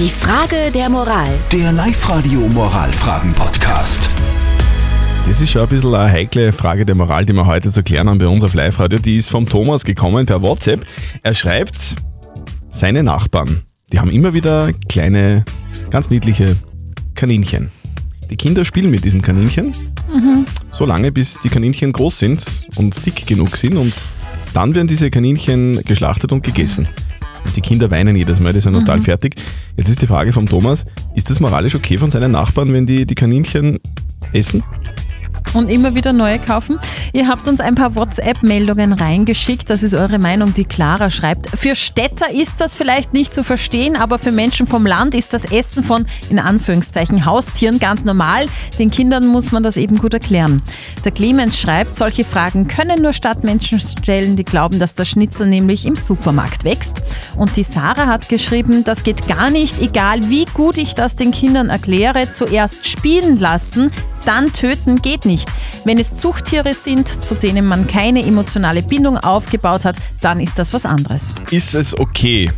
Die Frage der Moral. Der Live-Radio Moralfragen-Podcast. Das ist schon ein bisschen eine heikle Frage der Moral, die wir heute zu klären haben bei uns auf Live-Radio. Die ist vom Thomas gekommen per WhatsApp. Er schreibt, seine Nachbarn, die haben immer wieder kleine, ganz niedliche Kaninchen. Die Kinder spielen mit diesen Kaninchen, so lange bis die Kaninchen groß sind und dick genug sind und dann werden diese Kaninchen geschlachtet und gegessen. Und die Kinder weinen jedes Mal, die sind total fertig. Jetzt ist die Frage vom Thomas, ist das moralisch okay von seinen Nachbarn, wenn die die Kaninchen essen? Und immer wieder neue kaufen. Ihr habt uns ein paar WhatsApp-Meldungen reingeschickt. Das ist eure Meinung, die Clara schreibt. Für Städter ist das vielleicht nicht zu verstehen, aber für Menschen vom Land ist das Essen von, in Anführungszeichen, Haustieren ganz normal. Den Kindern muss man das eben gut erklären. Der Clemens schreibt, solche Fragen können nur Stadtmenschen stellen, die glauben, dass der Schnitzel nämlich im Supermarkt wächst. Und die Sarah hat geschrieben, das geht gar nicht, egal wie gut ich das den Kindern erkläre, zuerst spielen lassen, dann töten geht nicht. Wenn es Zuchttiere sind, zu denen man keine emotionale Bindung aufgebaut hat, dann ist das was anderes. Ist es okay,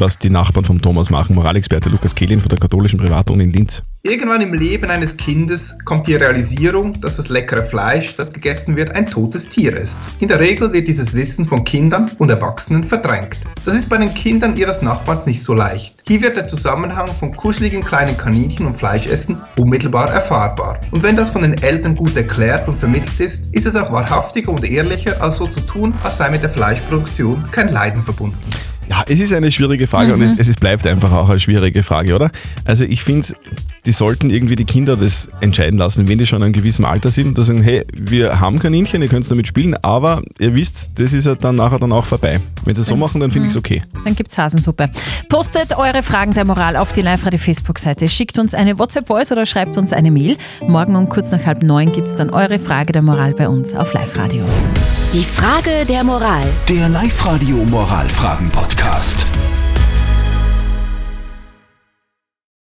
was die Nachbarn vom Thomas machen? Moralexperte Lukas Kehlin von der katholischen Privatuni in Linz. Irgendwann im Leben eines Kindes kommt die Realisierung, dass das leckere Fleisch, das gegessen wird, ein totes Tier ist. In der Regel wird dieses Wissen von Kindern und Erwachsenen verdrängt. Das ist bei den Kindern ihres Nachbarns nicht so leicht. Hier wird der Zusammenhang von kuscheligen kleinen Kaninchen und Fleischessen unmittelbar erfahrbar. Und wenn das von den Eltern gut erklärt und vermittelt ist, ist es auch wahrhaftiger und ehrlicher, als so zu tun, als sei mit der Fleischproduktion kein Leiden verbunden. Ja, es ist eine schwierige Frage und es, es ist- bleibt einfach auch eine schwierige Frage, oder? Also ich finde, die sollten irgendwie die Kinder das entscheiden lassen, wenn die schon in einem gewissen Alter sind, dass sagen, hey, wir haben Kaninchen, ihr könnt damit spielen, aber ihr wisst, das ist ja dann nachher dann auch vorbei. Wenn sie es so machen, dann finde ich es okay. Dann gibt's Hasensuppe. Postet eure Fragen der Moral auf die Live-Radio-Facebook-Seite. Schickt uns eine WhatsApp-Voice oder schreibt uns eine Mail. Morgen um kurz nach halb neun gibt's dann eure Frage der Moral bei uns auf Live-Radio. Die Frage der Moral. Der Live-Radio Moralfragen-Podcast.